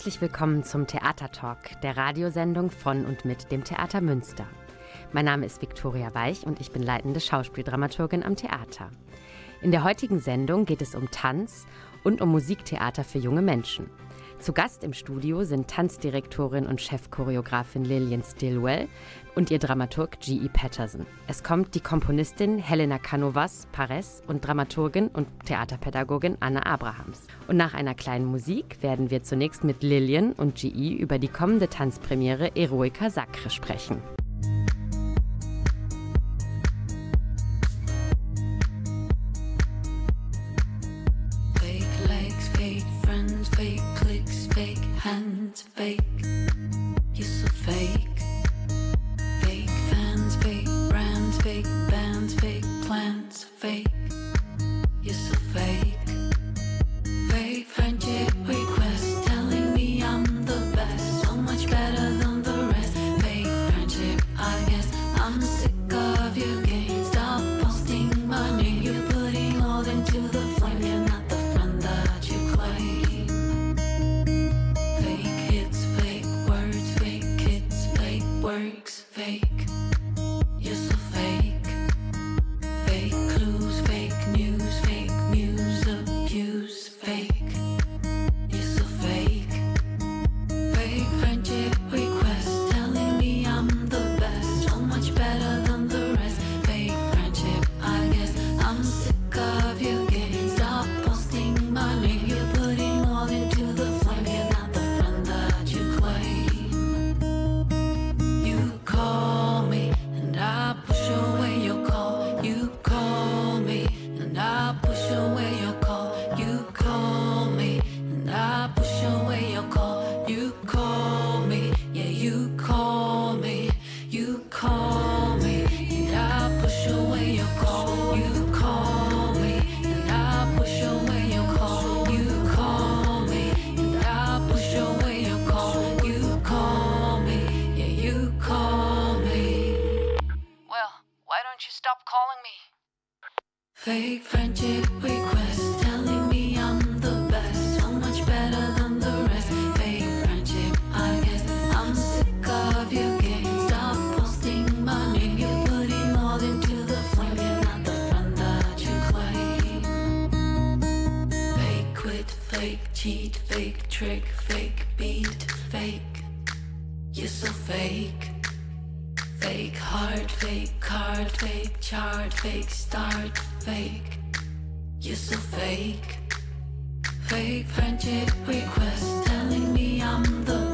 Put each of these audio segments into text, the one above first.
Herzlich willkommen zum Theatertalk, der Radiosendung von und mit dem Theater Münster. Mein Name ist Viktoria Weich und ich bin leitende Schauspieldramaturgin am Theater. In der heutigen Sendung geht es um Tanz und um Musiktheater für junge Menschen. Zu Gast im Studio sind Tanzdirektorin und Chefchoreografin Lillian Stillwell und ihr Dramaturg G.E. Patterson. Es kommt die Komponistin Helena Canovas Pares und Dramaturgin und Theaterpädagogin Anna Abrahams. Und nach einer kleinen Musik werden wir zunächst mit Lillian und G.E. über die kommende Tanzpremiere Eroica Sacre sprechen. fake. fake, cheat, fake, trick, fake, beat, fake. You're so fake. Fake heart, fake card, fake chart, fake start, fake. You're so fake. Fake friendship request telling me I'm the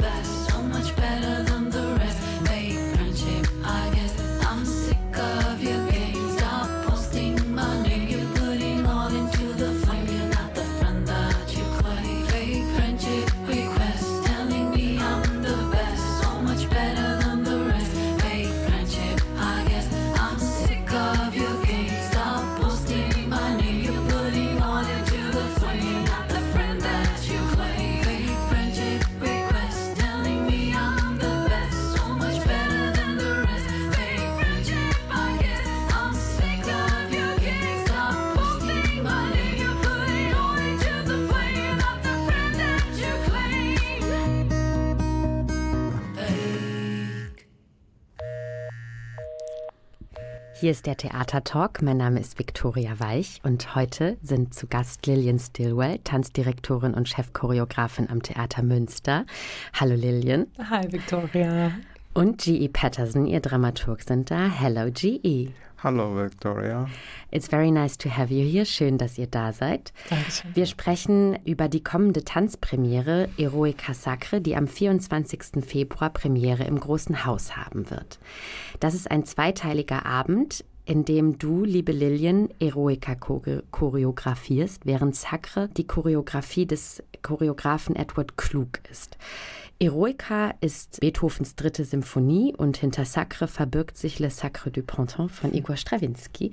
Hier ist der Theatertalk. Mein Name ist Viktoria Weich und heute sind zu Gast Lillian Stillwell, Tanzdirektorin und Chefchoreografin am Theater Münster. Hallo Lillian. Hi Viktoria. Und G.E. Patterson, ihr Dramaturg, sind da. Hello G.E. Hallo Victoria. It's very nice to have you here. Schön, dass ihr da seid. Dankeschön. Wir sprechen über die kommende Tanzpremiere Eroica Sacre, die am 24. Februar Premiere im Großen Haus haben wird. Das ist ein zweiteiliger Abend, in dem du, liebe Lillian, Eroica choreografierst, während Sacre die Choreografie des Choreografen Edward Klug ist. Eroica ist Beethovens dritte Symphonie und hinter Sacre verbirgt sich Le Sacre du Printemps von Igor Strawinski.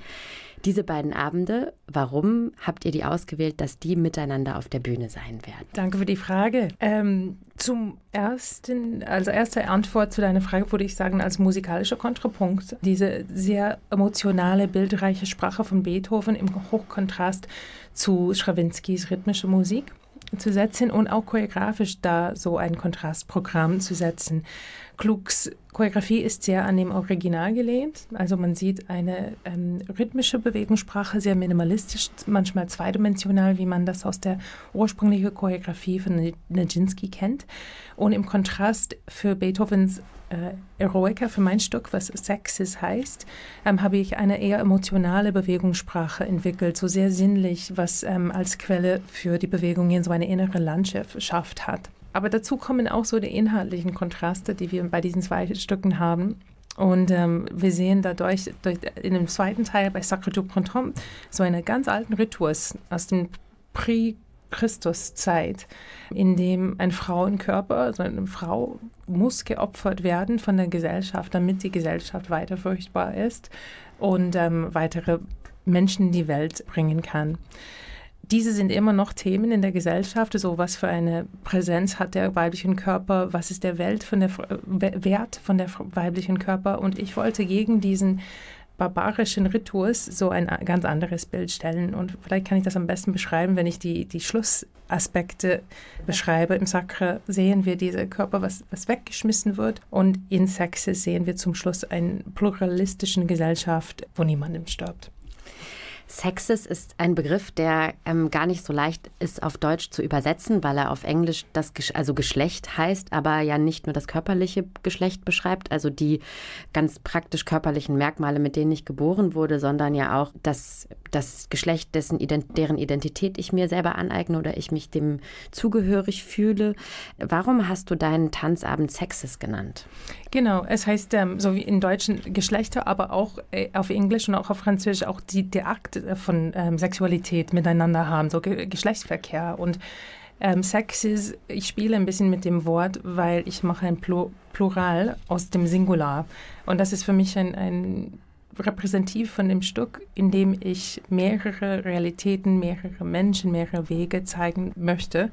Diese beiden Abende, warum habt ihr die ausgewählt, dass die miteinander auf der Bühne sein werden? Danke für die Frage. Ähm, zum ersten, also erste Antwort zu deiner Frage würde ich sagen, als musikalischer Kontrapunkt, diese sehr emotionale, bildreiche Sprache von Beethoven im Hochkontrast zu Strawinskys rhythmische Musik zu setzen und auch choreografisch da so ein Kontrastprogramm zu setzen. Klugs Choreografie ist sehr an dem Original gelehnt. Also man sieht eine ähm, rhythmische Bewegungssprache, sehr minimalistisch, manchmal zweidimensional, wie man das aus der ursprünglichen Choreografie von Nijinsky kennt. Und im Kontrast für Beethovens Eroica, für mein Stück, was Sexes heißt, ähm, habe ich eine eher emotionale Bewegungssprache entwickelt, so sehr sinnlich, was ähm, als Quelle für die Bewegungen so eine innere Landschaft hat. Aber dazu kommen auch so die inhaltlichen Kontraste, die wir bei diesen zwei Stücken haben. Und ähm, wir sehen dadurch durch, in dem zweiten Teil bei Sacre du Printemps so einen ganz alten Ritus aus dem Prix Christuszeit, in dem ein Frauenkörper, also eine Frau muss geopfert werden von der Gesellschaft, damit die Gesellschaft weiter furchtbar ist und ähm, weitere Menschen in die Welt bringen kann diese sind immer noch Themen in der Gesellschaft. So was für eine Präsenz hat der weibliche Körper? Was ist der Welt von der Wert von der weiblichen Körper? Und ich wollte gegen diesen barbarischen Ritus so ein ganz anderes Bild stellen. Und vielleicht kann ich das am besten beschreiben, wenn ich die, die Schlussaspekte beschreibe. Im Sakra sehen wir diese Körper, was, was weggeschmissen wird. Und in Sexes sehen wir zum Schluss eine pluralistischen Gesellschaft, wo niemandem stirbt. Sexist ist ein Begriff, der ähm, gar nicht so leicht ist auf Deutsch zu übersetzen, weil er auf Englisch das also Geschlecht heißt, aber ja nicht nur das körperliche Geschlecht beschreibt, also die ganz praktisch körperlichen Merkmale, mit denen ich geboren wurde, sondern ja auch das, das Geschlecht, dessen, deren Identität ich mir selber aneigne oder ich mich dem zugehörig fühle. Warum hast du deinen Tanzabend Sexist genannt? Genau, es heißt ähm, so wie in deutschen Geschlechter, aber auch äh, auf Englisch und auch auf Französisch auch die, der Akt von ähm, Sexualität miteinander haben, so Ge Geschlechtsverkehr. Und ähm, Sex ich spiele ein bisschen mit dem Wort, weil ich mache ein Plu Plural aus dem Singular. Und das ist für mich ein, ein repräsentativ von dem Stück, in dem ich mehrere Realitäten, mehrere Menschen, mehrere Wege zeigen möchte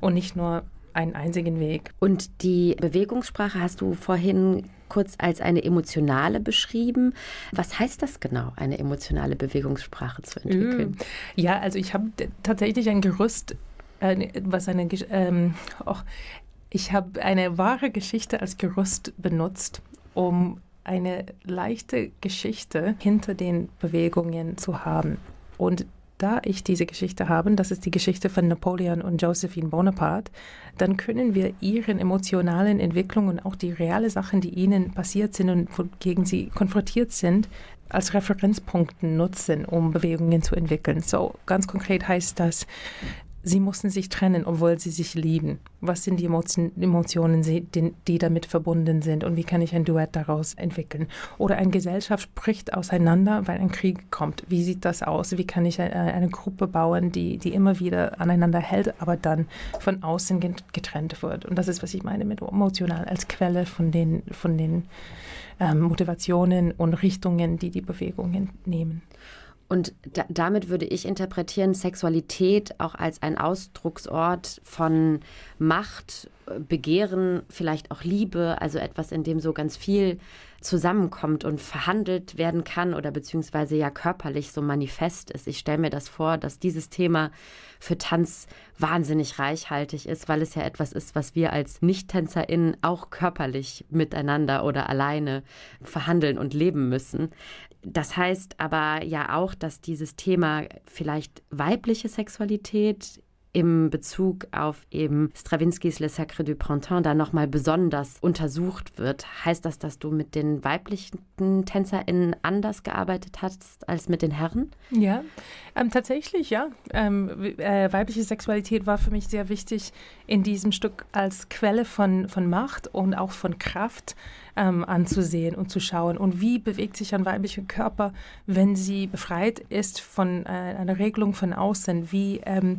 und nicht nur einen einzigen Weg. Und die Bewegungssprache hast du vorhin kurz als eine emotionale beschrieben. Was heißt das genau, eine emotionale Bewegungssprache zu entwickeln? Mm. Ja, also ich habe tatsächlich ein Gerüst, äh, was eine, ähm, oh, ich habe eine wahre Geschichte als Gerüst benutzt, um eine leichte Geschichte hinter den Bewegungen zu haben. Und da ich diese Geschichte habe, das ist die Geschichte von Napoleon und Josephine Bonaparte, dann können wir ihren emotionalen Entwicklungen und auch die reale Sachen, die ihnen passiert sind und gegen sie konfrontiert sind, als Referenzpunkten nutzen, um Bewegungen zu entwickeln. So ganz konkret heißt das, sie mussten sich trennen, obwohl sie sich lieben. Was sind die Emotionen, die damit verbunden sind und wie kann ich ein Duett daraus entwickeln? Oder eine Gesellschaft bricht auseinander, weil ein Krieg kommt. Wie sieht das aus? Wie kann ich eine Gruppe bauen, die, die immer wieder aneinander hält, aber dann von außen getrennt wird? Und das ist, was ich meine mit emotional als Quelle von den, von den ähm, Motivationen und Richtungen, die die Bewegungen nehmen. Und da, damit würde ich interpretieren, Sexualität auch als ein Ausdrucksort von Macht, Begehren, vielleicht auch Liebe, also etwas, in dem so ganz viel zusammenkommt und verhandelt werden kann oder beziehungsweise ja körperlich so manifest ist. Ich stelle mir das vor, dass dieses Thema für Tanz wahnsinnig reichhaltig ist, weil es ja etwas ist, was wir als Nicht-TänzerInnen auch körperlich miteinander oder alleine verhandeln und leben müssen. Das heißt aber ja auch, dass dieses Thema vielleicht weibliche Sexualität im Bezug auf eben Strawinskys Le Sacre du Printemps da nochmal besonders untersucht wird. Heißt das, dass du mit den weiblichen TänzerInnen anders gearbeitet hast als mit den Herren? Ja, ähm, tatsächlich, ja. Ähm, äh, weibliche Sexualität war für mich sehr wichtig in diesem Stück als Quelle von, von Macht und auch von Kraft ähm, anzusehen und zu schauen. Und wie bewegt sich ein weiblicher Körper, wenn sie befreit ist von äh, einer Regelung von außen? Wie, ähm,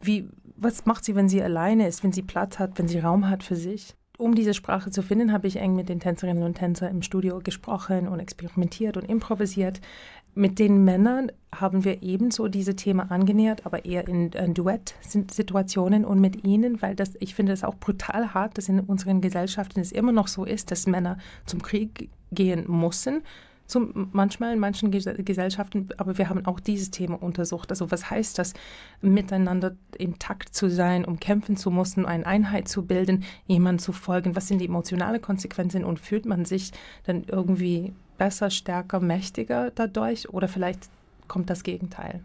wie, was macht sie, wenn sie alleine ist, wenn sie Platz hat, wenn sie Raum hat für sich? Um diese Sprache zu finden, habe ich eng mit den Tänzerinnen und Tänzern im Studio gesprochen und experimentiert und improvisiert. Mit den Männern haben wir ebenso diese Themen angenähert, aber eher in, in Duett-Situationen und mit ihnen, weil das, ich finde es auch brutal hart, dass in unseren Gesellschaften es immer noch so ist, dass Männer zum Krieg gehen müssen. Zum, manchmal in manchen Gesellschaften, aber wir haben auch dieses Thema untersucht. Also was heißt das, miteinander intakt zu sein, um kämpfen zu müssen, eine Einheit zu bilden, jemandem zu folgen? Was sind die emotionalen Konsequenzen und fühlt man sich dann irgendwie besser, stärker, mächtiger dadurch oder vielleicht kommt das Gegenteil.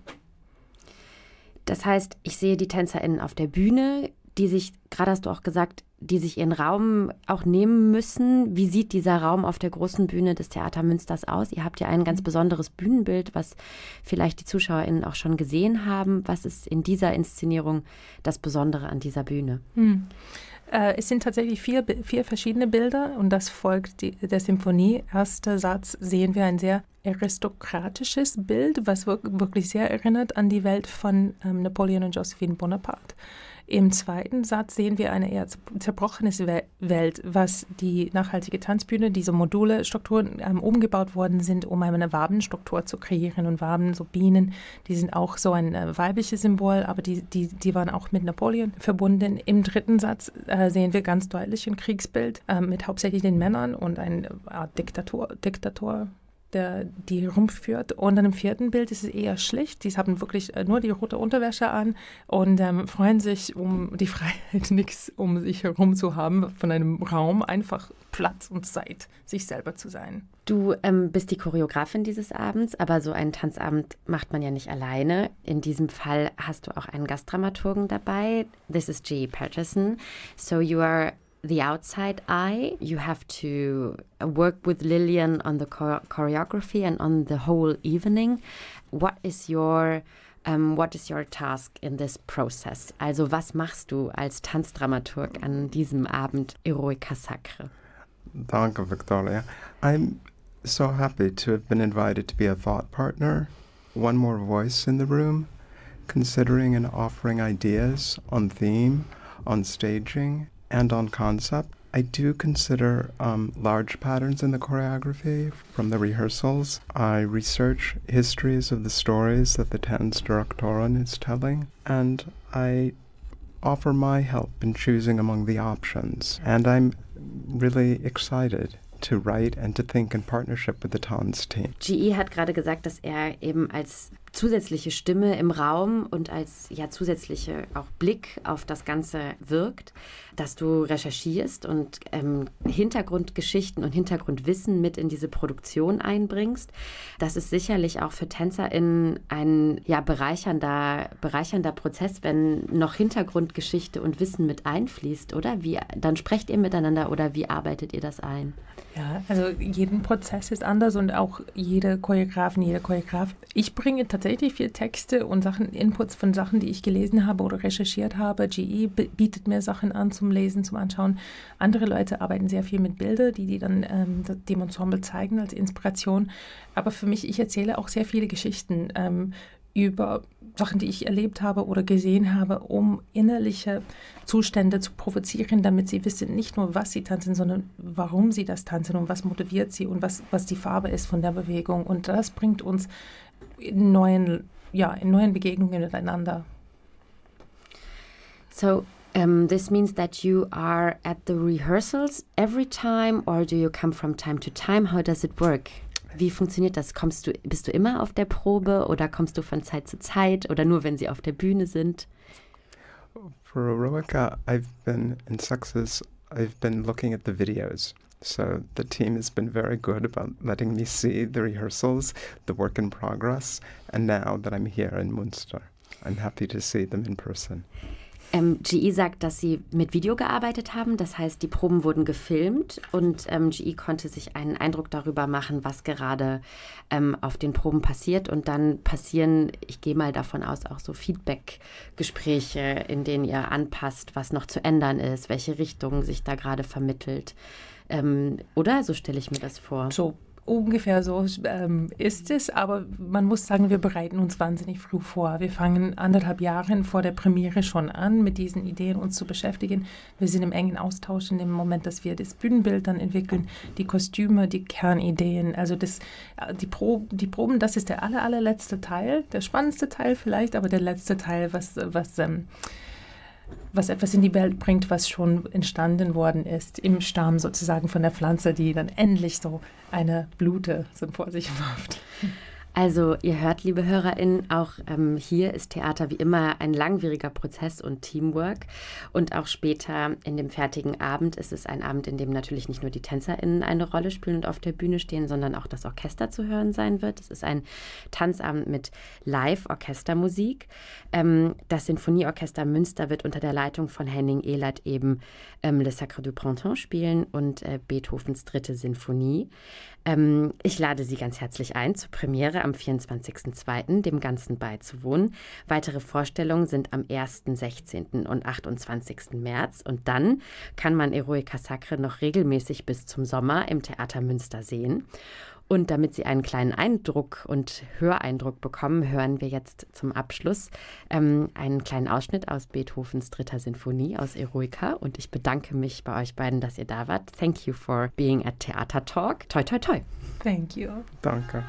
Das heißt, ich sehe die TänzerInnen auf der Bühne, die sich, gerade hast du auch gesagt, die sich ihren Raum auch nehmen müssen. Wie sieht dieser Raum auf der großen Bühne des Theater Münsters aus? Ihr habt ja ein ganz besonderes Bühnenbild, was vielleicht die ZuschauerInnen auch schon gesehen haben. Was ist in dieser Inszenierung das Besondere an dieser Bühne? Hm. Äh, es sind tatsächlich vier, vier verschiedene Bilder und das folgt die, der Symphonie. Erster Satz sehen wir ein sehr aristokratisches Bild, was wirklich sehr erinnert an die Welt von ähm, Napoleon und Josephine Bonaparte. Im zweiten Satz sehen wir eine eher zerbrochene Welt, was die nachhaltige Tanzbühne, diese Module, Strukturen ähm, umgebaut worden sind, um eine Wabenstruktur zu kreieren. Und Waben, so Bienen, die sind auch so ein äh, weibliches Symbol, aber die, die, die waren auch mit Napoleon verbunden. Im dritten Satz äh, sehen wir ganz deutlich ein Kriegsbild äh, mit hauptsächlich den Männern und ein Art Diktator, Diktator der die rumführt. Und dann im vierten Bild ist es eher schlicht. Die haben wirklich äh, nur die rote Unterwäsche an und ähm, freuen sich um die Freiheit, nichts um sich herum zu haben, von einem Raum, einfach Platz und Zeit, sich selber zu sein. Du ähm, bist die Choreografin dieses Abends, aber so einen Tanzabend macht man ja nicht alleine. In diesem Fall hast du auch einen Gastdramaturgen dabei. This is G. Patterson. So you are the outside eye. You have to work with Lillian on the choreography and on the whole evening. What is your um, what is your task in this process? Also was machst du als Tanzdramaturg an diesem Abend Eroica Sacre? Danke, Victoria. I'm so happy to have been invited to be a thought partner, one more voice in the room, considering and offering ideas on theme, on staging, and on concept. I do consider um, large patterns in the choreography from the rehearsals. I research histories of the stories that the Tanzdirektorin is telling, and I offer my help in choosing among the options. And I'm really excited to write and to think in partnership with the Tanz team. GE hat gerade gesagt, dass er eben als zusätzliche Stimme im Raum und als ja zusätzliche auch Blick auf das Ganze wirkt, dass du recherchierst und ähm, Hintergrundgeschichten und Hintergrundwissen mit in diese Produktion einbringst. Das ist sicherlich auch für TänzerInnen ein ja bereichernder, bereichernder Prozess, wenn noch Hintergrundgeschichte und Wissen mit einfließt, oder? Wie, dann sprecht ihr miteinander oder wie arbeitet ihr das ein? Ja, also jeden Prozess ist anders und auch jede Choreografin, jeder Choreograf. Ich bringe tatsächlich viel Texte und Sachen, Inputs von Sachen, die ich gelesen habe oder recherchiert habe. GE bietet mir Sachen an zum Lesen, zum Anschauen. Andere Leute arbeiten sehr viel mit Bildern, die die dann ähm, dem Ensemble zeigen als Inspiration. Aber für mich, ich erzähle auch sehr viele Geschichten ähm, über Sachen, die ich erlebt habe oder gesehen habe, um innerliche Zustände zu provozieren, damit sie wissen, nicht nur, was sie tanzen, sondern warum sie das tanzen und was motiviert sie und was, was die Farbe ist von der Bewegung. Und das bringt uns in neuen, ja, in neuen Begegnungen miteinander. So, um, this means that you are at the rehearsals every time, or do you come from time to time? How does it work? Wie funktioniert das? Kommst du, bist du immer auf der Probe oder kommst du von Zeit zu Zeit oder nur, wenn sie auf der Bühne sind? For Eroica, I've been in Success, I've been looking at the videos. So the team has been very good about letting me see the rehearsals, the work in progress, and now that I'm here in Munster. I'm happy to see them in person. Ähm, GE sagt, dass sie mit Video gearbeitet haben. Das heißt, die Proben wurden gefilmt und ähm, GE konnte sich einen Eindruck darüber machen, was gerade ähm, auf den Proben passiert. Und dann passieren, ich gehe mal davon aus, auch so Feedback-Gespräche, in denen ihr anpasst, was noch zu ändern ist, welche Richtung sich da gerade vermittelt. Ähm, oder? So stelle ich mir das vor. So Ungefähr so ähm, ist es, aber man muss sagen, wir bereiten uns wahnsinnig früh vor. Wir fangen anderthalb Jahre vor der Premiere schon an, mit diesen Ideen uns zu beschäftigen. Wir sind im engen Austausch in dem Moment, dass wir das Bühnenbild dann entwickeln, die Kostüme, die Kernideen, also das, äh, die, Pro, die Proben, das ist der aller, allerletzte Teil, der spannendste Teil vielleicht, aber der letzte Teil, was, was ähm, was etwas in die Welt bringt, was schon entstanden worden ist, im Stamm sozusagen von der Pflanze, die dann endlich so eine Blute so vor sich wirft. Also ihr hört, liebe HörerInnen, auch ähm, hier ist Theater wie immer ein langwieriger Prozess und Teamwork. Und auch später in dem fertigen Abend ist es ein Abend, in dem natürlich nicht nur die TänzerInnen eine Rolle spielen und auf der Bühne stehen, sondern auch das Orchester zu hören sein wird. Es ist ein Tanzabend mit Live-Orchestermusik. Ähm, das Sinfonieorchester Münster wird unter der Leitung von Henning Ehlert eben ähm, Le Sacre du Printemps spielen und äh, Beethovens dritte Sinfonie. Ähm, ich lade Sie ganz herzlich ein zur Premiere am 24.02. dem Ganzen beizuwohnen. Weitere Vorstellungen sind am 1., 16. und 28. März. Und dann kann man Eroica Sacre noch regelmäßig bis zum Sommer im Theater Münster sehen. Und damit Sie einen kleinen Eindruck und Höreindruck bekommen, hören wir jetzt zum Abschluss ähm, einen kleinen Ausschnitt aus Beethovens dritter Sinfonie aus Eroica. Und ich bedanke mich bei euch beiden, dass ihr da wart. Thank you for being at Theater Talk. Toi, toi, toi. Thank you. Danke.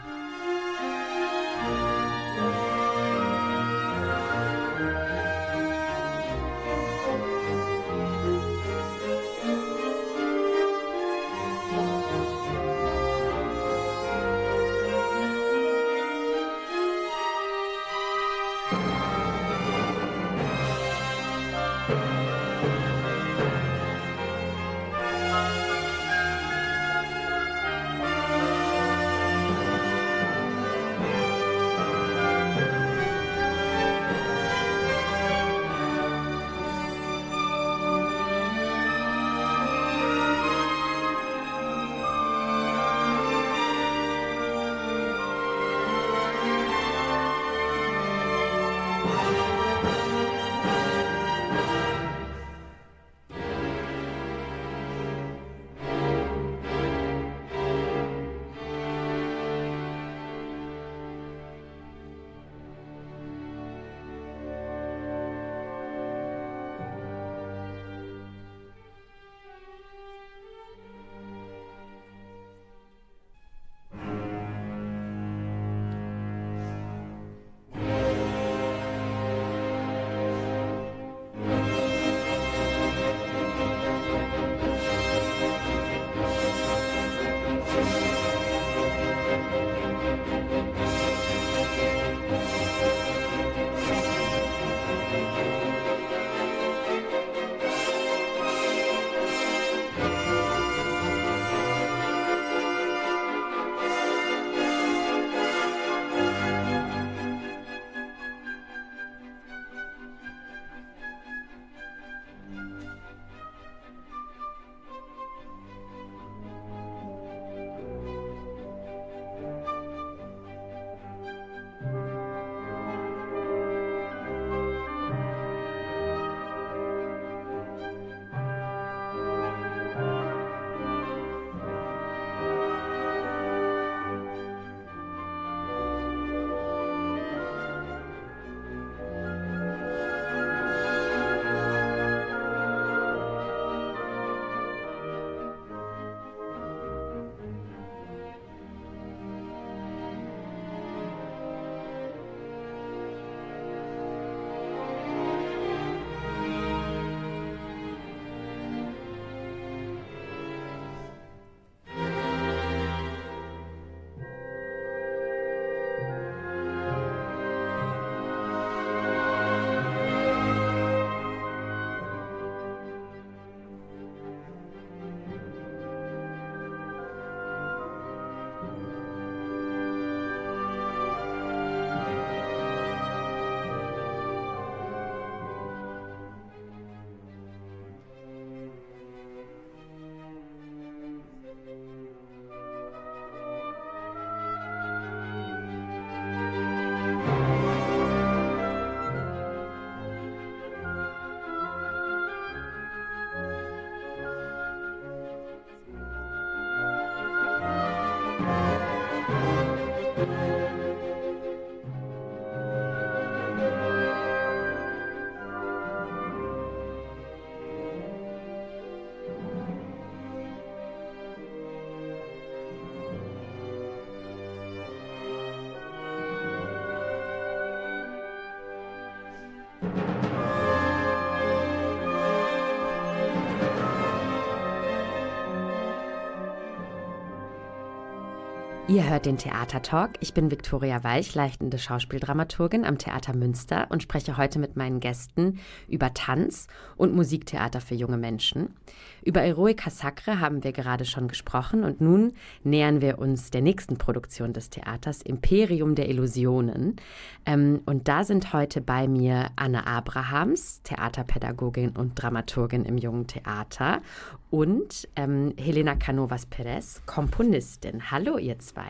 Ihr hört den Theatertalk. Ich bin Viktoria Weich, leitende Schauspieldramaturgin am Theater Münster und spreche heute mit meinen Gästen über Tanz und Musiktheater für junge Menschen. Über Eroica Sacre haben wir gerade schon gesprochen und nun nähern wir uns der nächsten Produktion des Theaters, Imperium der Illusionen. Ähm, und da sind heute bei mir Anne Abrahams, Theaterpädagogin und Dramaturgin im Jungen Theater und ähm, Helena Canovas Perez, Komponistin. Hallo ihr zwei.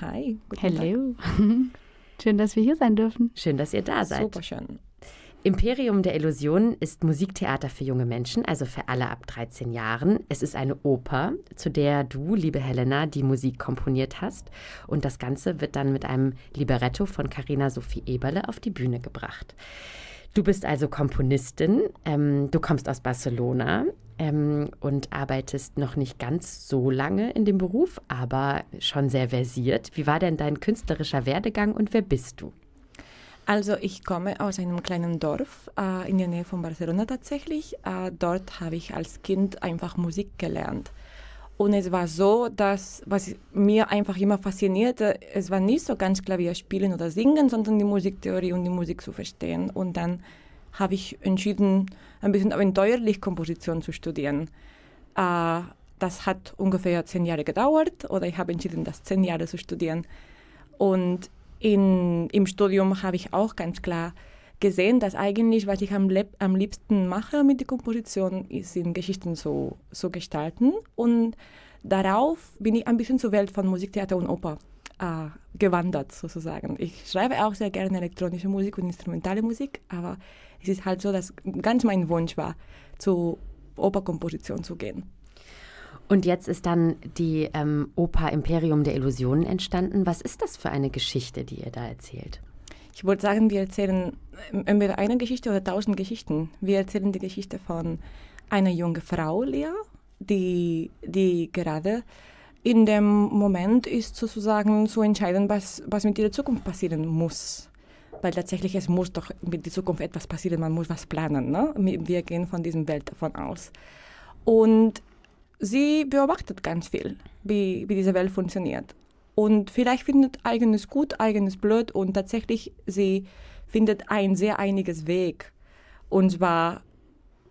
Hi. Hallo. Schön, dass wir hier sein dürfen. Schön, dass ihr da seid. Super schön. Imperium der Illusionen ist Musiktheater für junge Menschen, also für alle ab 13 Jahren. Es ist eine Oper, zu der du, liebe Helena, die Musik komponiert hast. Und das Ganze wird dann mit einem Libretto von Carina Sophie Eberle auf die Bühne gebracht. Du bist also Komponistin, ähm, du kommst aus Barcelona ähm, und arbeitest noch nicht ganz so lange in dem Beruf, aber schon sehr versiert. Wie war denn dein künstlerischer Werdegang und wer bist du? Also ich komme aus einem kleinen Dorf äh, in der Nähe von Barcelona tatsächlich. Äh, dort habe ich als Kind einfach Musik gelernt. Und es war so, dass, was mir einfach immer faszinierte, es war nicht so ganz Klavier spielen oder singen, sondern die Musiktheorie und die Musik zu verstehen. Und dann habe ich entschieden, ein bisschen abenteuerlich Komposition zu studieren. Äh, das hat ungefähr zehn Jahre gedauert oder ich habe entschieden, das zehn Jahre zu studieren. Und in, im Studium habe ich auch ganz klar gesehen, dass eigentlich, was ich am, am liebsten mache mit der Komposition, ist, in Geschichten zu, zu gestalten. Und darauf bin ich ein bisschen zur Welt von Musiktheater und Oper äh, gewandert, sozusagen. Ich schreibe auch sehr gerne elektronische Musik und instrumentale Musik, aber es ist halt so, dass ganz mein Wunsch war, zur Operkomposition zu gehen. Und jetzt ist dann die ähm, Oper Imperium der Illusionen entstanden. Was ist das für eine Geschichte, die ihr da erzählt? Ich wollte sagen, wir erzählen entweder eine Geschichte oder tausend Geschichten. Wir erzählen die Geschichte von einer jungen Frau, Lea, die, die gerade in dem Moment ist sozusagen zu entscheiden, was, was mit ihrer Zukunft passieren muss. Weil tatsächlich es muss doch mit der Zukunft etwas passieren, man muss was planen. Ne? Wir gehen von diesem Welt davon aus. Und sie beobachtet ganz viel, wie, wie diese Welt funktioniert. Und vielleicht findet eigenes gut, eigenes blöd und tatsächlich sie findet ein sehr einiges Weg. Und zwar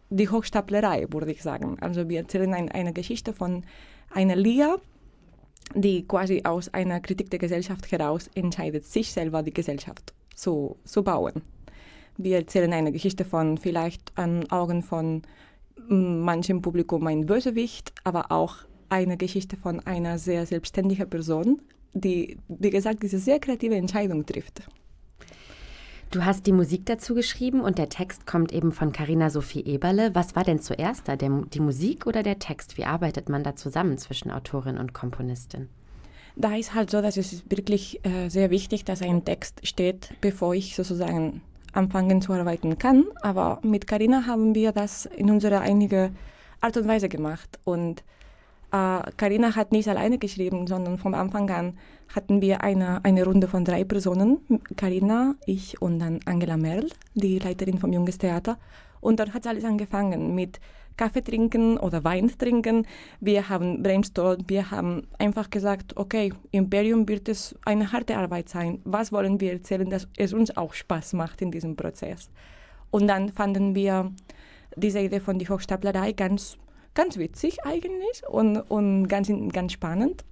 die Hochstaplerei, würde ich sagen. Also wir erzählen ein, eine Geschichte von einer Lia, die quasi aus einer Kritik der Gesellschaft heraus entscheidet, sich selber die Gesellschaft zu, zu bauen. Wir erzählen eine Geschichte von vielleicht an Augen von manchem Publikum ein Bösewicht, aber auch eine Geschichte von einer sehr selbstständigen Person, die, wie gesagt, diese sehr kreative Entscheidung trifft. Du hast die Musik dazu geschrieben und der Text kommt eben von Carina Sophie Eberle. Was war denn zuerst da, der, die Musik oder der Text? Wie arbeitet man da zusammen zwischen Autorin und Komponistin? Da ist halt so, dass es wirklich äh, sehr wichtig, dass ein Text steht, bevor ich sozusagen anfangen zu arbeiten kann. Aber mit Karina haben wir das in unserer einigen Art und Weise gemacht. Und Karina äh, hat nicht alleine geschrieben, sondern vom Anfang an hatten wir eine, eine Runde von drei Personen. Karina, ich und dann Angela Merl, die Leiterin vom Junges Theater. Und dort hat alles angefangen mit Kaffee trinken oder Wein trinken. Wir haben brainstormt, wir haben einfach gesagt, okay, Imperium wird es eine harte Arbeit sein. Was wollen wir erzählen, dass es uns auch Spaß macht in diesem Prozess? Und dann fanden wir diese Idee von die Hochstaplerei ganz, ganz witzig eigentlich und, und ganz, ganz spannend.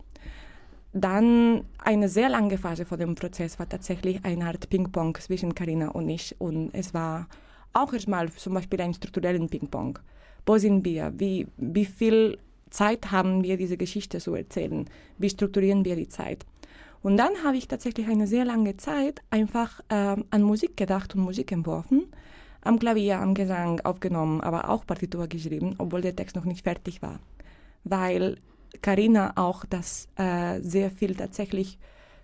Dann eine sehr lange Phase vor dem Prozess war tatsächlich eine Art Ping-Pong zwischen Karina und ich. Und es war auch erstmal zum Beispiel ein strukturellen Ping-Pong wo sind wir, wie, wie viel Zeit haben wir, diese Geschichte zu erzählen, wie strukturieren wir die Zeit. Und dann habe ich tatsächlich eine sehr lange Zeit einfach äh, an Musik gedacht und Musik entworfen, am Klavier, am Gesang aufgenommen, aber auch Partitur geschrieben, obwohl der Text noch nicht fertig war. Weil Karina auch das äh, sehr viel tatsächlich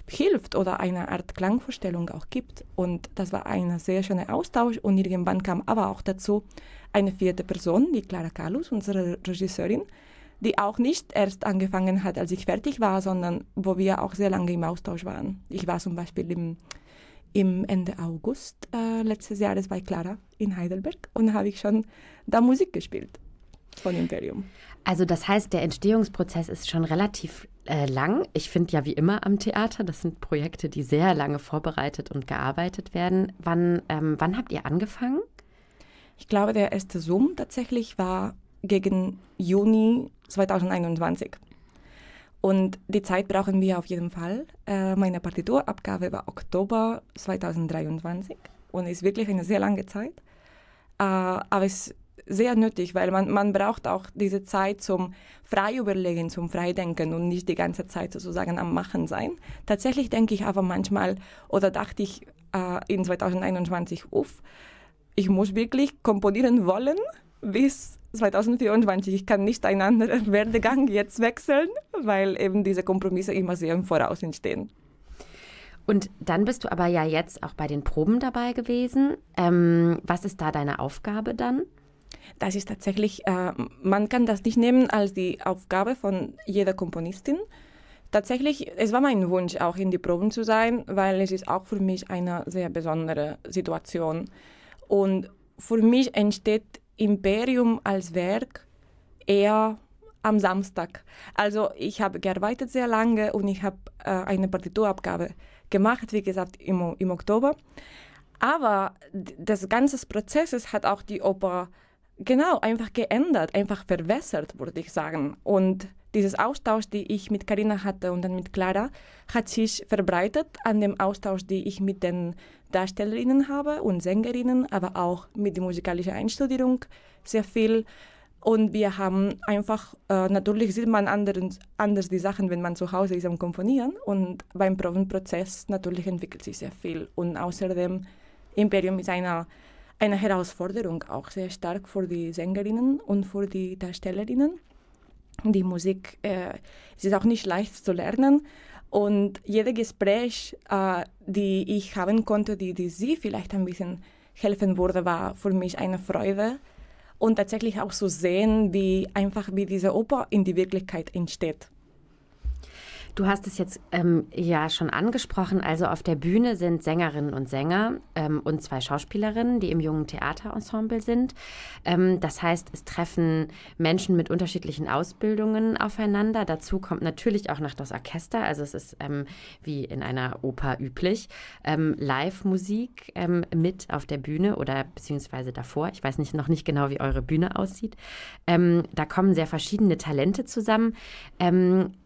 hilft oder eine Art Klangvorstellung auch gibt. Und das war ein sehr schöner Austausch und irgendwann kam aber auch dazu eine vierte Person, die Clara Kalus, unsere Regisseurin, die auch nicht erst angefangen hat, als ich fertig war, sondern wo wir auch sehr lange im Austausch waren. Ich war zum Beispiel im, im Ende August äh, letztes Jahres bei Clara in Heidelberg und habe ich schon da Musik gespielt von Imperium. Also das heißt, der Entstehungsprozess ist schon relativ äh, lang. Ich finde ja wie immer am Theater, das sind Projekte, die sehr lange vorbereitet und gearbeitet werden. Wann, ähm, wann habt ihr angefangen? Ich glaube, der erste Zoom tatsächlich war gegen Juni 2021. Und die Zeit brauchen wir auf jeden Fall. Äh, meine Partiturabgabe war Oktober 2023 und ist wirklich eine sehr lange Zeit. Äh, aber es ist sehr nötig, weil man, man braucht auch diese Zeit zum frei überlegen, zum Freidenken und nicht die ganze Zeit sozusagen am Machen sein. Tatsächlich denke ich aber manchmal oder dachte ich äh, in 2021, uff, ich muss wirklich komponieren wollen bis 2024. Ich kann nicht einen anderen Werdegang jetzt wechseln, weil eben diese Kompromisse immer sehr im Voraus entstehen. Und dann bist du aber ja jetzt auch bei den Proben dabei gewesen. Ähm, was ist da deine Aufgabe dann? Das ist tatsächlich, äh, man kann das nicht nehmen als die Aufgabe von jeder Komponistin. Tatsächlich, es war mein Wunsch, auch in die Proben zu sein, weil es ist auch für mich eine sehr besondere Situation. Und für mich entsteht Imperium als Werk eher am Samstag. Also ich habe gearbeitet sehr lange und ich habe äh, eine Partiturabgabe gemacht, wie gesagt, im, im Oktober. Aber das ganze Prozess hat auch die Oper genau einfach geändert, einfach verwässert, würde ich sagen. Und dieses Austausch, die ich mit Karina hatte und dann mit Clara, hat sich verbreitet an dem Austausch, die ich mit den Darstellerinnen habe und Sängerinnen, aber auch mit der musikalischen Einstudierung sehr viel. Und wir haben einfach, äh, natürlich sieht man anderen, anders die Sachen, wenn man zu Hause ist am Komponieren. Und beim Probenprozess natürlich entwickelt sich sehr viel. Und außerdem, Imperium ist eine, eine Herausforderung auch sehr stark für die Sängerinnen und für die Darstellerinnen. Die Musik äh, ist auch nicht leicht zu lernen. Und jedes Gespräch, äh, die ich haben konnte, die, die sie vielleicht ein bisschen helfen würde, war für mich eine Freude. Und tatsächlich auch zu sehen, wie einfach wie diese Oper in die Wirklichkeit entsteht. Du hast es jetzt ähm, ja schon angesprochen. Also auf der Bühne sind Sängerinnen und Sänger ähm, und zwei Schauspielerinnen, die im jungen Theaterensemble sind. Ähm, das heißt, es treffen Menschen mit unterschiedlichen Ausbildungen aufeinander. Dazu kommt natürlich auch noch das Orchester. Also es ist ähm, wie in einer Oper üblich. Ähm, Live-Musik ähm, mit auf der Bühne oder beziehungsweise davor. Ich weiß nicht, noch nicht genau, wie eure Bühne aussieht. da kommen sehr verschiedene Talente zusammen.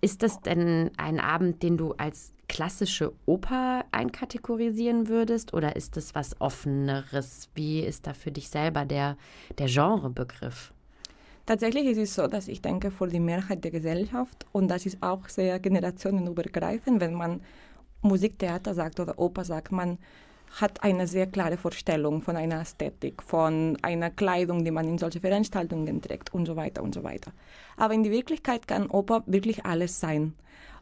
ist das denn ein Abend, den du als klassische Oper einkategorisieren würdest oder ist es was Offeneres? Wie ist da für dich selber der, der Genrebegriff? Tatsächlich ist es so, dass ich denke, für die Mehrheit der Gesellschaft, und das ist auch sehr generationenübergreifend, wenn man Musiktheater sagt oder Oper sagt, man hat eine sehr klare Vorstellung von einer Ästhetik, von einer Kleidung, die man in solche Veranstaltungen trägt und so weiter und so weiter. Aber in die Wirklichkeit kann Oper wirklich alles sein.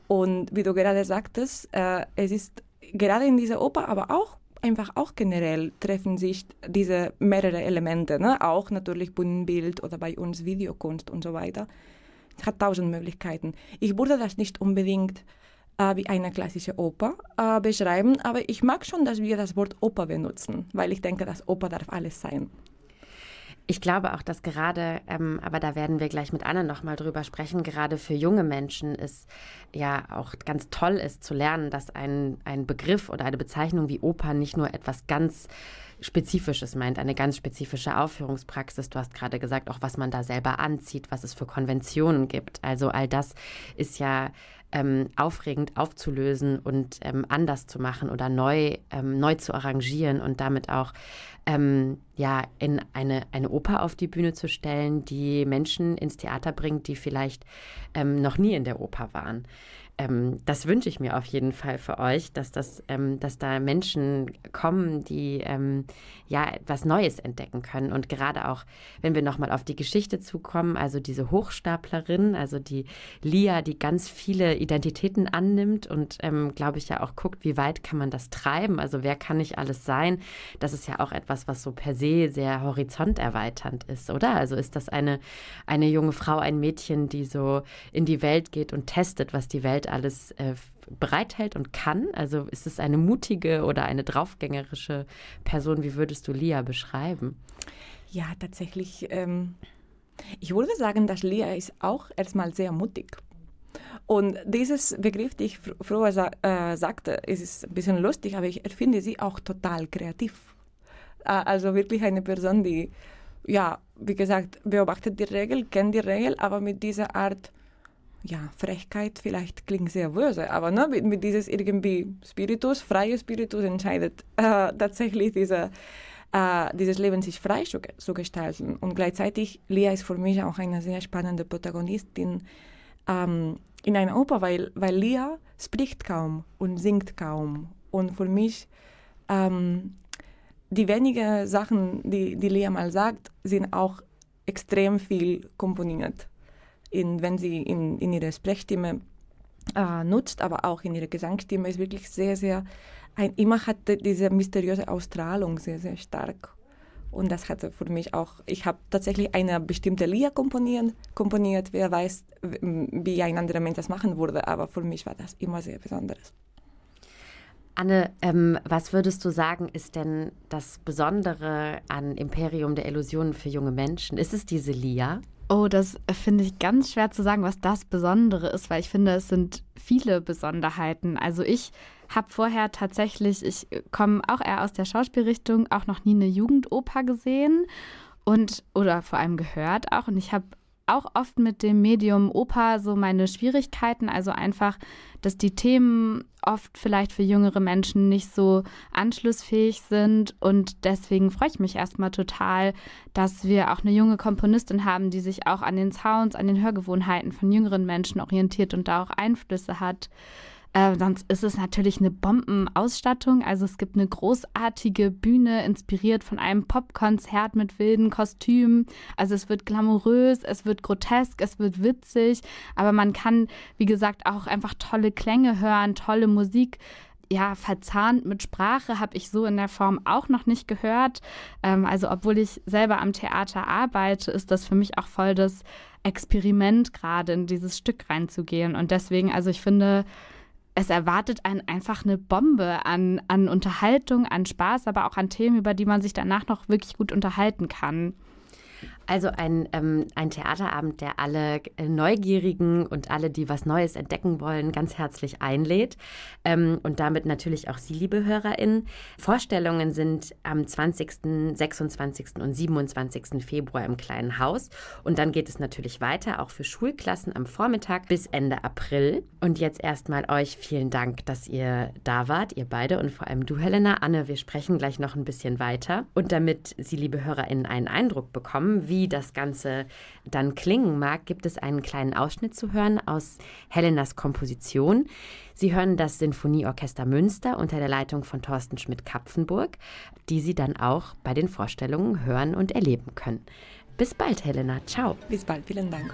Und wie du gerade sagtest, äh, es ist gerade in dieser Oper, aber auch einfach auch generell treffen sich diese mehrere Elemente, ne? auch natürlich Bühnenbild oder bei uns Videokunst und so weiter. Es hat tausend Möglichkeiten. Ich würde das nicht unbedingt äh, wie eine klassische Oper äh, beschreiben, aber ich mag schon, dass wir das Wort Oper benutzen, weil ich denke, dass Oper darf alles sein. Ich glaube auch, dass gerade, ähm, aber da werden wir gleich mit Anna nochmal drüber sprechen, gerade für junge Menschen es ja auch ganz toll ist zu lernen, dass ein, ein Begriff oder eine Bezeichnung wie Oper nicht nur etwas ganz Spezifisches meint, eine ganz spezifische Aufführungspraxis. Du hast gerade gesagt, auch was man da selber anzieht, was es für Konventionen gibt. Also all das ist ja ähm, aufregend aufzulösen und ähm, anders zu machen oder neu, ähm, neu zu arrangieren und damit auch ähm, ja, in eine, eine Oper auf die Bühne zu stellen, die Menschen ins Theater bringt, die vielleicht ähm, noch nie in der Oper waren ähm, das wünsche ich mir auf jeden Fall für euch, dass, das, ähm, dass da Menschen kommen, die ähm, ja etwas Neues entdecken können. Und gerade auch, wenn wir nochmal auf die Geschichte zukommen, also diese Hochstaplerin, also die Lia, die ganz viele Identitäten annimmt und, ähm, glaube ich, ja auch guckt, wie weit kann man das treiben, also wer kann nicht alles sein. Das ist ja auch etwas, was so per se sehr horizonterweiternd ist, oder? Also ist das eine, eine junge Frau, ein Mädchen, die so in die Welt geht und testet, was die Welt alles äh, bereithält und kann? Also ist es eine mutige oder eine draufgängerische Person? Wie würdest du Lia beschreiben? Ja, tatsächlich. Ähm, ich würde sagen, dass Lia ist auch erstmal sehr mutig. Und dieses Begriff, den ich früher sa äh, sagte, ist ein bisschen lustig, aber ich finde sie auch total kreativ. Äh, also wirklich eine Person, die, ja, wie gesagt, beobachtet die Regel, kennt die Regel, aber mit dieser Art, ja, Frechkeit, vielleicht klingt sehr böse, aber ne, mit, mit dieses irgendwie Spiritus, freie Spiritus entscheidet äh, tatsächlich diese, äh, dieses Leben sich frei zu, zu gestalten. Und gleichzeitig, Lia ist für mich auch eine sehr spannende Protagonistin, ähm, in einer Oper, weil, weil Lia spricht kaum und singt kaum. Und für mich, ähm, die wenigen Sachen, die, die Lia mal sagt, sind auch extrem viel komponiert. In, wenn sie in, in ihre Sprechstimme äh, nutzt, aber auch in ihrer Gesangsstimme ist wirklich sehr, sehr, ein, immer hat diese mysteriöse Ausstrahlung sehr, sehr stark. Und das hatte für mich auch, ich habe tatsächlich eine bestimmte Lied komponiert, komponiert, wer weiß, wie ein anderer Mensch das machen würde, aber für mich war das immer sehr Besonderes. Anne, ähm, was würdest du sagen, ist denn das Besondere an Imperium der Illusionen für junge Menschen? Ist es diese Lia? Oh, das finde ich ganz schwer zu sagen, was das Besondere ist, weil ich finde, es sind viele Besonderheiten. Also ich habe vorher tatsächlich, ich komme auch eher aus der Schauspielrichtung, auch noch nie eine Jugendoper gesehen und oder vor allem gehört auch. Und ich habe auch oft mit dem Medium Oper so meine Schwierigkeiten, also einfach, dass die Themen oft vielleicht für jüngere Menschen nicht so anschlussfähig sind und deswegen freue ich mich erstmal total, dass wir auch eine junge Komponistin haben, die sich auch an den Sounds, an den Hörgewohnheiten von jüngeren Menschen orientiert und da auch Einflüsse hat. Äh, sonst ist es natürlich eine Bombenausstattung. Also es gibt eine großartige Bühne, inspiriert von einem Popkonzert mit wilden Kostümen. Also es wird glamourös, es wird grotesk, es wird witzig, aber man kann, wie gesagt, auch einfach tolle Klänge hören, tolle Musik ja, verzahnt mit Sprache habe ich so in der Form auch noch nicht gehört. Ähm, also, obwohl ich selber am Theater arbeite, ist das für mich auch voll das Experiment, gerade in dieses Stück reinzugehen. Und deswegen, also ich finde, es erwartet einen einfach eine Bombe an, an Unterhaltung, an Spaß, aber auch an Themen, über die man sich danach noch wirklich gut unterhalten kann. Also ein, ähm, ein Theaterabend, der alle äh, Neugierigen und alle, die was Neues entdecken wollen, ganz herzlich einlädt. Ähm, und damit natürlich auch Sie, liebe HörerInnen. Vorstellungen sind am 20., 26. und 27. Februar im Kleinen Haus. Und dann geht es natürlich weiter, auch für Schulklassen am Vormittag bis Ende April. Und jetzt erstmal euch vielen Dank, dass ihr da wart, ihr beide und vor allem du, Helena. Anne, wir sprechen gleich noch ein bisschen weiter. Und damit Sie, liebe HörerInnen, einen Eindruck bekommen, wie wie das Ganze dann klingen mag, gibt es einen kleinen Ausschnitt zu hören aus Helenas Komposition. Sie hören das Sinfonieorchester Münster unter der Leitung von Thorsten Schmidt-Kapfenburg, die Sie dann auch bei den Vorstellungen hören und erleben können. Bis bald, Helena. Ciao. Bis bald. Vielen Dank.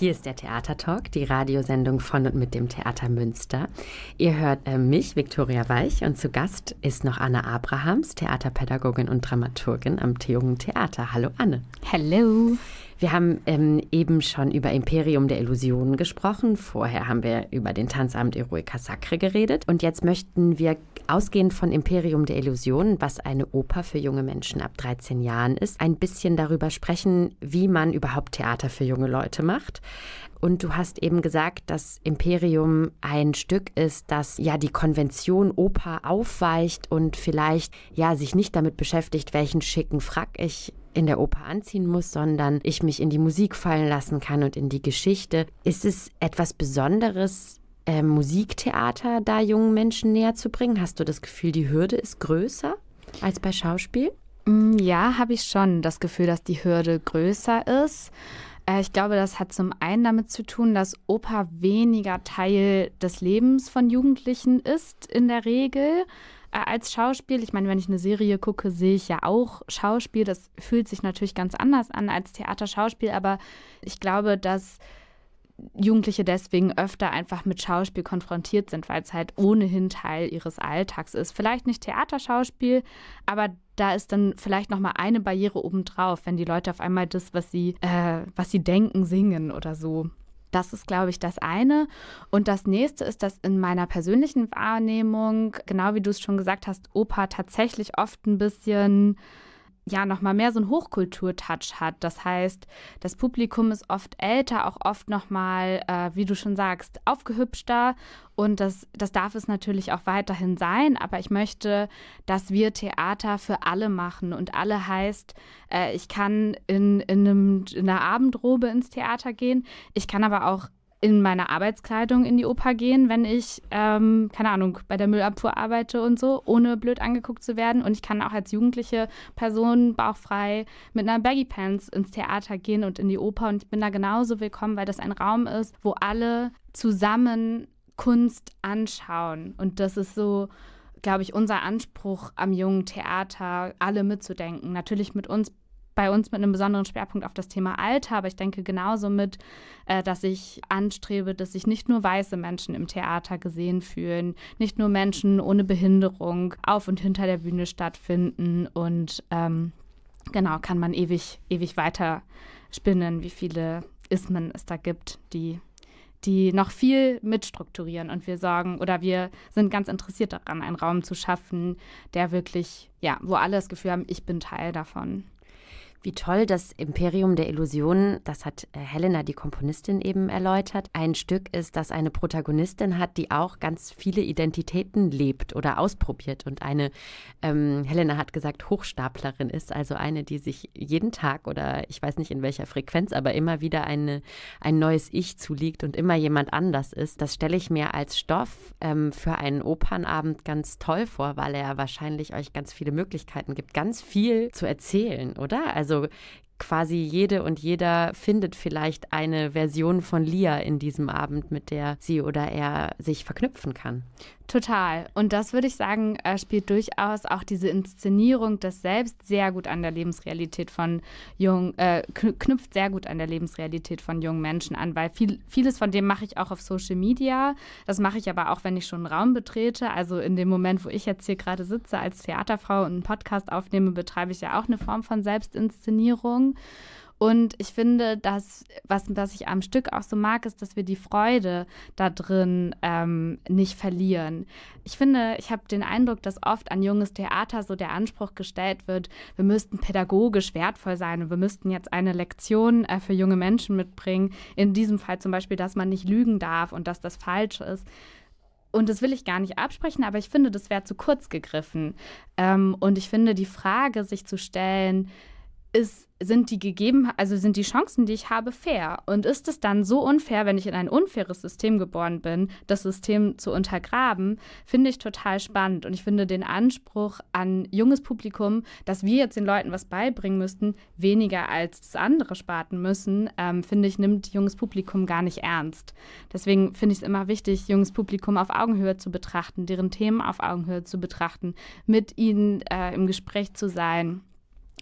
Hier ist der Theatertalk, die Radiosendung von und mit dem Theater Münster. Ihr hört äh, mich, Viktoria Weich, und zu Gast ist noch Anne Abrahams, Theaterpädagogin und Dramaturgin am Jungen Theater. Hallo Anne. Hallo. Wir haben ähm, eben schon über Imperium der Illusionen gesprochen. Vorher haben wir über den Tanzamt Eroica Sacre geredet. Und jetzt möchten wir ausgehend von Imperium der Illusionen, was eine Oper für junge Menschen ab 13 Jahren ist, ein bisschen darüber sprechen, wie man überhaupt Theater für junge Leute macht. Und du hast eben gesagt, dass Imperium ein Stück ist, das ja die Konvention Oper aufweicht und vielleicht ja sich nicht damit beschäftigt, welchen schicken Frack ich in der Oper anziehen muss, sondern ich mich in die Musik fallen lassen kann und in die Geschichte. Ist es etwas Besonderes, äh, Musiktheater da jungen Menschen näher zu bringen? Hast du das Gefühl, die Hürde ist größer als bei Schauspiel? Mm, ja, habe ich schon das Gefühl, dass die Hürde größer ist. Äh, ich glaube, das hat zum einen damit zu tun, dass Oper weniger Teil des Lebens von Jugendlichen ist in der Regel äh, als Schauspiel. Ich meine, wenn ich eine Serie gucke, sehe ich ja auch Schauspiel. Das fühlt sich natürlich ganz anders an als Theaterschauspiel, aber ich glaube, dass Jugendliche deswegen öfter einfach mit Schauspiel konfrontiert sind, weil es halt ohnehin Teil ihres Alltags ist. Vielleicht nicht Theaterschauspiel, aber da ist dann vielleicht noch mal eine Barriere obendrauf, wenn die Leute auf einmal das, was sie, äh, was sie denken, singen oder so. Das ist, glaube ich, das eine. Und das nächste ist, dass in meiner persönlichen Wahrnehmung, genau wie du es schon gesagt hast, Oper tatsächlich oft ein bisschen ja nochmal mehr so einen Hochkultur-Touch hat. Das heißt, das Publikum ist oft älter, auch oft nochmal, äh, wie du schon sagst, aufgehübschter. Und das, das darf es natürlich auch weiterhin sein. Aber ich möchte, dass wir Theater für alle machen. Und alle heißt, äh, ich kann in, in, einem, in einer Abendrobe ins Theater gehen. Ich kann aber auch in meiner Arbeitskleidung in die Oper gehen, wenn ich, ähm, keine Ahnung, bei der Müllabfuhr arbeite und so, ohne blöd angeguckt zu werden. Und ich kann auch als jugendliche Person bauchfrei mit einer Baggy Pants ins Theater gehen und in die Oper. Und ich bin da genauso willkommen, weil das ein Raum ist, wo alle zusammen Kunst anschauen. Und das ist so, glaube ich, unser Anspruch am jungen Theater, alle mitzudenken. Natürlich mit uns bei uns mit einem besonderen Schwerpunkt auf das Thema Alter, aber ich denke genauso mit, äh, dass ich anstrebe, dass sich nicht nur weiße Menschen im Theater gesehen fühlen, nicht nur Menschen ohne Behinderung auf und hinter der Bühne stattfinden und ähm, genau, kann man ewig, ewig weiter spinnen, wie viele Ismen es da gibt, die die noch viel mitstrukturieren und wir sorgen oder wir sind ganz interessiert daran, einen Raum zu schaffen, der wirklich, ja, wo alle das Gefühl haben, ich bin Teil davon. Wie toll das Imperium der Illusionen, das hat äh, Helena, die Komponistin, eben erläutert, ein Stück ist, das eine Protagonistin hat, die auch ganz viele Identitäten lebt oder ausprobiert und eine, ähm, Helena hat gesagt, Hochstaplerin ist, also eine, die sich jeden Tag oder ich weiß nicht in welcher Frequenz, aber immer wieder eine, ein neues Ich zuliegt und immer jemand anders ist. Das stelle ich mir als Stoff ähm, für einen Opernabend ganz toll vor, weil er wahrscheinlich euch ganz viele Möglichkeiten gibt, ganz viel zu erzählen, oder? Also also quasi jede und jeder findet vielleicht eine Version von Lia in diesem Abend, mit der sie oder er sich verknüpfen kann. Total. Und das würde ich sagen, äh, spielt durchaus auch diese Inszenierung des Selbst sehr gut an der Lebensrealität von jungen, äh, knüpft sehr gut an der Lebensrealität von jungen Menschen an, weil viel, vieles von dem mache ich auch auf Social Media. Das mache ich aber auch, wenn ich schon einen Raum betrete. Also in dem Moment, wo ich jetzt hier gerade sitze als Theaterfrau und einen Podcast aufnehme, betreibe ich ja auch eine Form von Selbstinszenierung. Und ich finde, dass, was, was ich am Stück auch so mag, ist, dass wir die Freude da drin ähm, nicht verlieren. Ich finde, ich habe den Eindruck, dass oft an junges Theater so der Anspruch gestellt wird, wir müssten pädagogisch wertvoll sein und wir müssten jetzt eine Lektion äh, für junge Menschen mitbringen. In diesem Fall zum Beispiel, dass man nicht lügen darf und dass das falsch ist. Und das will ich gar nicht absprechen, aber ich finde, das wäre zu kurz gegriffen. Ähm, und ich finde, die Frage, sich zu stellen, ist, sind die gegeben, also sind die Chancen, die ich habe, fair? Und ist es dann so unfair, wenn ich in ein unfaires System geboren bin, das System zu untergraben, finde ich total spannend. Und ich finde den Anspruch an junges Publikum, dass wir jetzt den Leuten was beibringen müssten, weniger als das andere Sparten müssen, ähm, finde ich, nimmt junges Publikum gar nicht ernst. Deswegen finde ich es immer wichtig, junges Publikum auf Augenhöhe zu betrachten, deren Themen auf Augenhöhe zu betrachten, mit ihnen äh, im Gespräch zu sein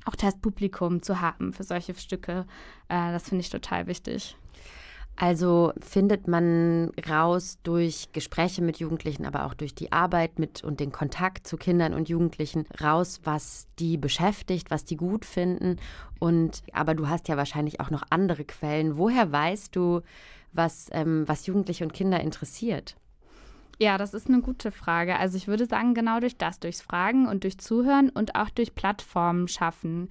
auch Testpublikum zu haben für solche Stücke. Äh, das finde ich total wichtig. Also findet man raus durch Gespräche mit Jugendlichen, aber auch durch die Arbeit mit und den Kontakt zu Kindern und Jugendlichen raus, was die beschäftigt, was die gut finden. Und aber du hast ja wahrscheinlich auch noch andere Quellen. Woher weißt du, was, ähm, was Jugendliche und Kinder interessiert? Ja, das ist eine gute Frage. Also ich würde sagen, genau durch das, durchs Fragen und durch Zuhören und auch durch Plattformen schaffen.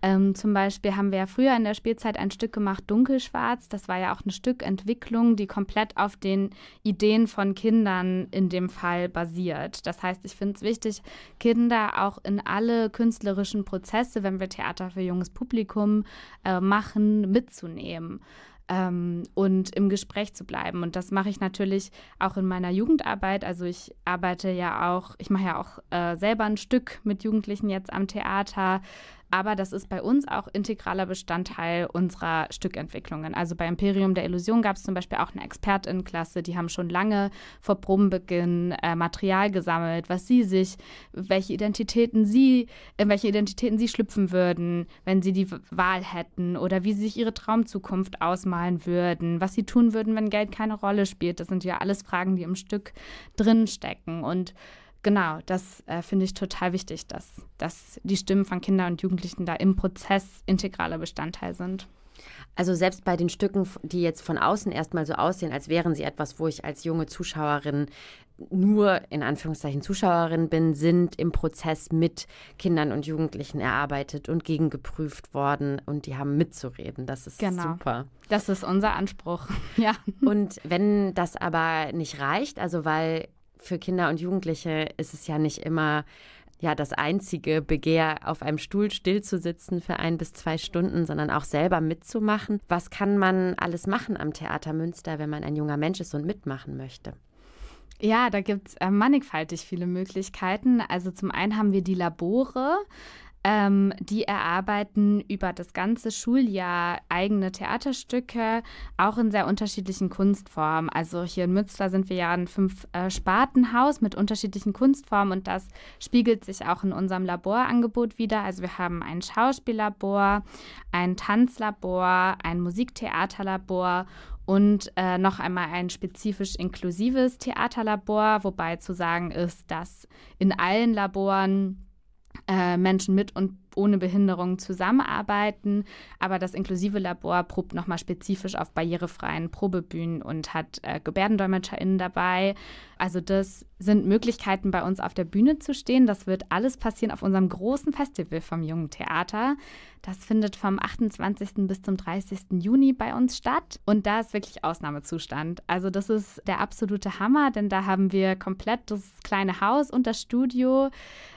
Ähm, zum Beispiel haben wir ja früher in der Spielzeit ein Stück gemacht, Dunkelschwarz. Das war ja auch eine Stückentwicklung, die komplett auf den Ideen von Kindern in dem Fall basiert. Das heißt, ich finde es wichtig, Kinder auch in alle künstlerischen Prozesse, wenn wir Theater für junges Publikum äh, machen, mitzunehmen ähm, und im Gespräch zu bleiben. Und das mache ich natürlich auch in meiner Jugendarbeit. Also ich arbeite ja auch, ich mache ja auch äh, selber ein Stück mit Jugendlichen jetzt am Theater. Aber das ist bei uns auch integraler Bestandteil unserer Stückentwicklungen. Also bei Imperium der Illusion gab es zum Beispiel auch eine Expertinnenklasse, die haben schon lange vor Probenbeginn äh, Material gesammelt, was sie sich, welche Identitäten sie, in welche Identitäten sie schlüpfen würden, wenn sie die Wahl hätten oder wie sie sich ihre Traumzukunft ausmalen würden, was sie tun würden, wenn Geld keine Rolle spielt. Das sind ja alles Fragen, die im Stück drinstecken. Und genau, das äh, finde ich total wichtig, dass, dass die Stimmen von Kindern und Jugendlichen da im Prozess integraler Bestandteil sind. Also selbst bei den Stücken, die jetzt von außen erstmal so aussehen, als wären sie etwas, wo ich als junge Zuschauerin nur in Anführungszeichen Zuschauerin bin, sind im Prozess mit Kindern und Jugendlichen erarbeitet und gegengeprüft worden und die haben mitzureden. Das ist genau. super. Das ist unser Anspruch, ja. Und wenn das aber nicht reicht, also weil für Kinder und Jugendliche ist es ja nicht immer ja das einzige Begehr, auf einem Stuhl stillzusitzen für ein bis zwei Stunden, sondern auch selber mitzumachen. Was kann man alles machen am Theater Münster, wenn man ein junger Mensch ist und mitmachen möchte? Ja, da gibt es äh, mannigfaltig viele Möglichkeiten. Also zum einen haben wir die Labore. Ähm, die erarbeiten über das ganze Schuljahr eigene Theaterstücke, auch in sehr unterschiedlichen Kunstformen. Also hier in Münster sind wir ja ein Fünf-Spartenhaus mit unterschiedlichen Kunstformen und das spiegelt sich auch in unserem Laborangebot wieder. Also wir haben ein Schauspiellabor, ein Tanzlabor, ein Musiktheaterlabor und äh, noch einmal ein spezifisch inklusives Theaterlabor, wobei zu sagen ist, dass in allen Laboren äh, Menschen mit und ohne Behinderung zusammenarbeiten. Aber das inklusive Labor probt nochmal spezifisch auf barrierefreien Probebühnen und hat äh, GebärdendolmetscherInnen dabei. Also das sind Möglichkeiten, bei uns auf der Bühne zu stehen. Das wird alles passieren auf unserem großen Festival vom Jungen Theater. Das findet vom 28. bis zum 30. Juni bei uns statt. Und da ist wirklich Ausnahmezustand. Also das ist der absolute Hammer, denn da haben wir komplett das kleine Haus und das Studio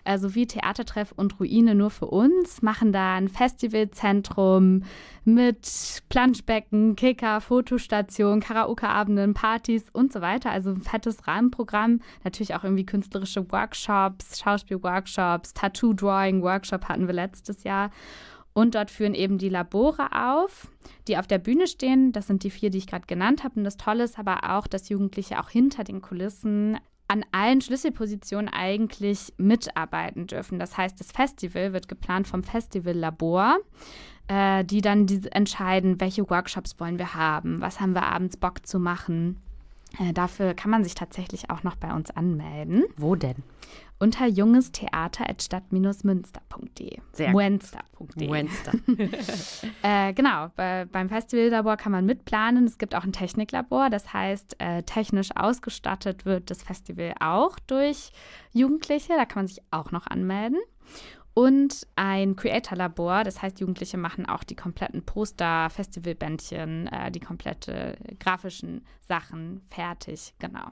äh, sowie Theatertreff und Ruine nur für uns, machen da ein Festivalzentrum mit Planschbecken, Kicker, Fotostation, Karaokeabenden, Partys und so weiter. Also ein fettes Rahmenprogramm. Natürlich auch irgendwie künstlerische Workshops, Schauspielworkshops, Tattoo-Drawing-Workshop hatten wir letztes Jahr. Und dort führen eben die Labore auf, die auf der Bühne stehen. Das sind die vier, die ich gerade genannt habe. Und das Tolle ist aber auch, dass Jugendliche auch hinter den Kulissen an allen Schlüsselpositionen eigentlich mitarbeiten dürfen. Das heißt, das Festival wird geplant vom Festivallabor, äh, die dann die entscheiden, welche Workshops wollen wir haben, was haben wir abends Bock zu machen. Äh, dafür kann man sich tatsächlich auch noch bei uns anmelden. Wo denn? Unter jungestheater.stadt-münster.de. Muenster.de. Muenster. äh, genau, bei, beim Festivallabor kann man mitplanen. Es gibt auch ein Techniklabor, das heißt, äh, technisch ausgestattet wird das Festival auch durch Jugendliche. Da kann man sich auch noch anmelden und ein Creator-Labor. Das heißt, Jugendliche machen auch die kompletten Poster, Festivalbändchen, äh, die komplette grafischen Sachen fertig. Genau.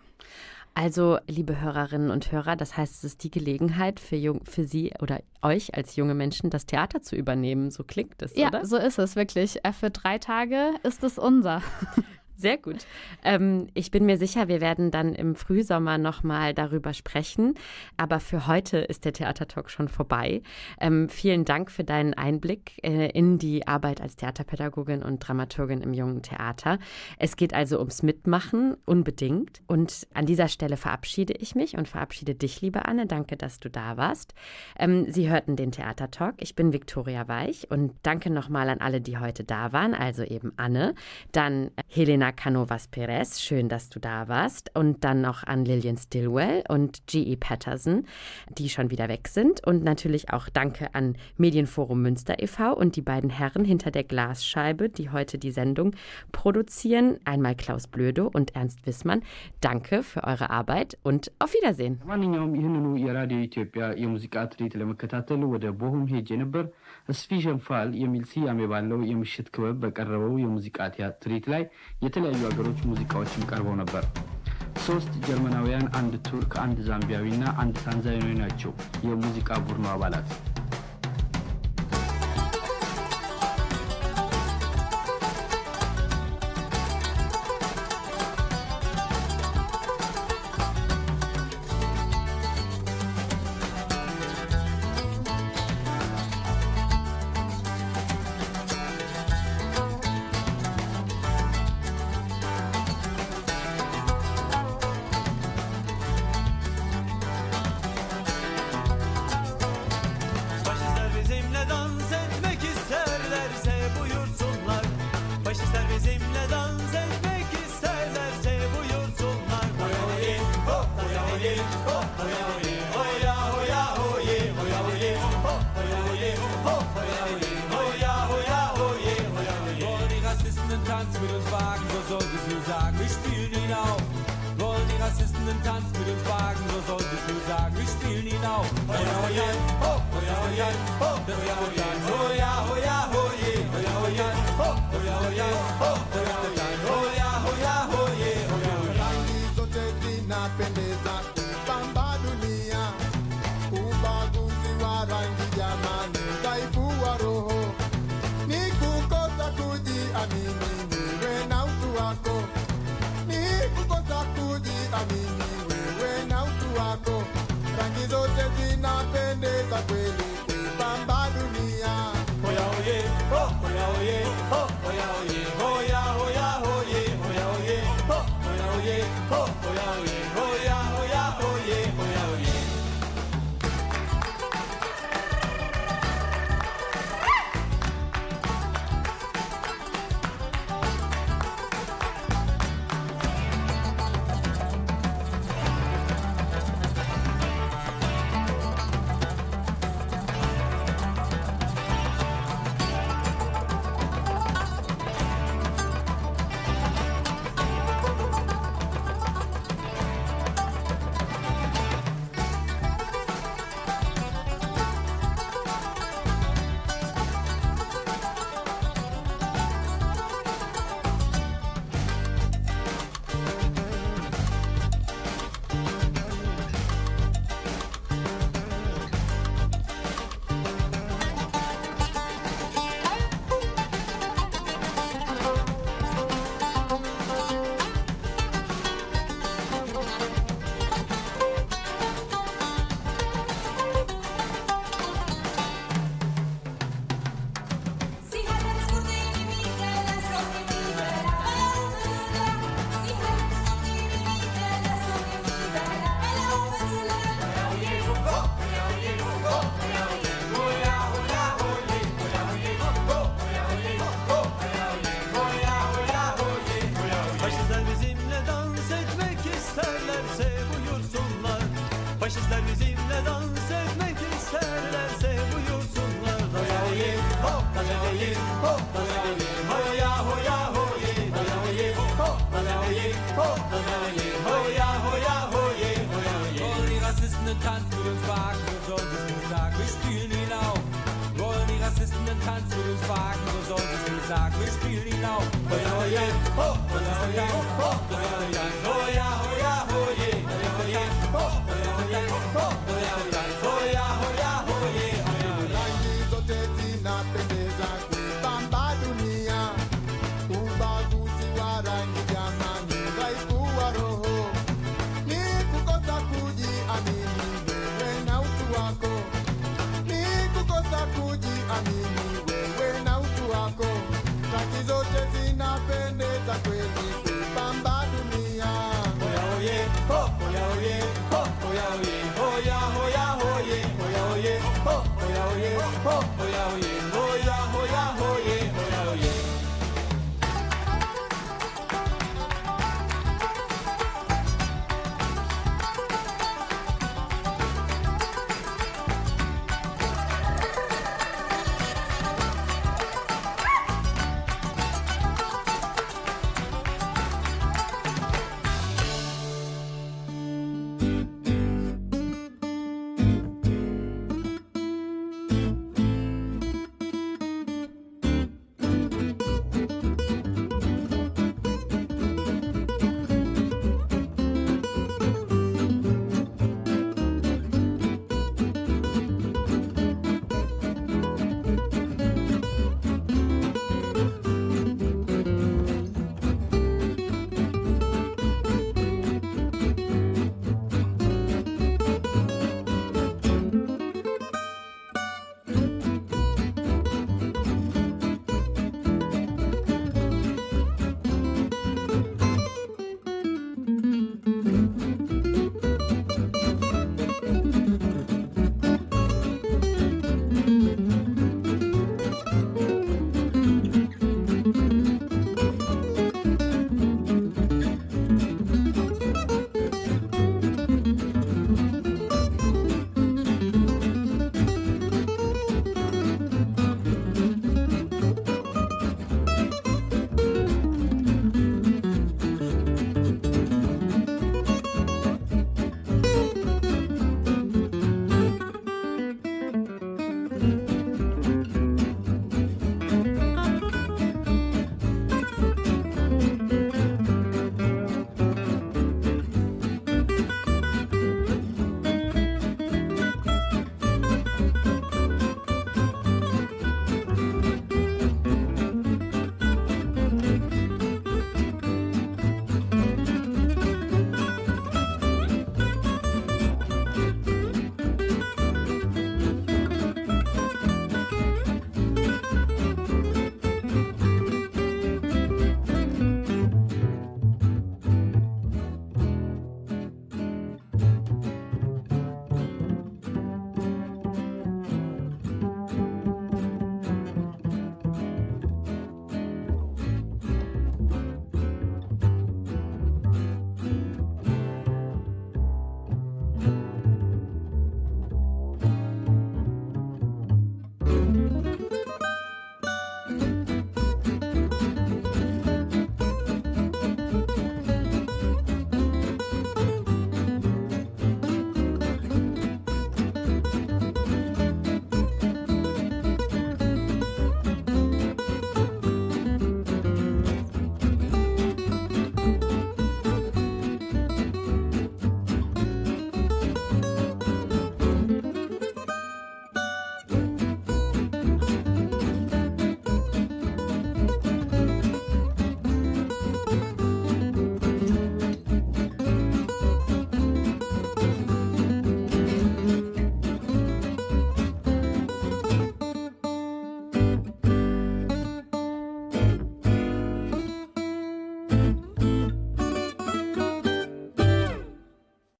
Also, liebe Hörerinnen und Hörer, das heißt, es ist die Gelegenheit für, jung, für Sie oder euch als junge Menschen, das Theater zu übernehmen. So klingt es, ja, oder? Ja, so ist es wirklich. Äh, für drei Tage ist es unser. Sehr gut. Ähm, ich bin mir sicher, wir werden dann im Frühsommer nochmal darüber sprechen. Aber für heute ist der Theatertalk schon vorbei. Ähm, vielen Dank für deinen Einblick äh, in die Arbeit als Theaterpädagogin und Dramaturgin im Jungen Theater. Es geht also ums Mitmachen, unbedingt. Und an dieser Stelle verabschiede ich mich und verabschiede dich, liebe Anne. Danke, dass du da warst. Ähm, Sie hörten den Theatertalk. Ich bin Viktoria Weich und danke nochmal an alle, die heute da waren. Also eben Anne, dann Helena Canovas Perez, schön, dass du da warst. Und dann noch an Lillian Stilwell und G.E. Patterson, die schon wieder weg sind. Und natürlich auch danke an Medienforum Münster e.V. und die beiden Herren hinter der Glasscheibe, die heute die Sendung produzieren. Einmal Klaus Blödo und Ernst Wissmann. Danke für eure Arbeit und auf Wiedersehen. ስፊሸንፋል የሚል ስያሜ ባለው የምሽት ክበብ በቀረበው የሙዚቃ ትርኢት ላይ የተለያዩ ሀገሮች ሙዚቃዎችም ቀርበው ነበር። ሶስት ጀርመናውያን፣ አንድ ቱርክ፣ አንድ ዛምቢያዊ እና አንድ ታንዛኒያዊ ናቸው የሙዚቃ ቡድኑ አባላት። Rangi zote zinapendeza kweli.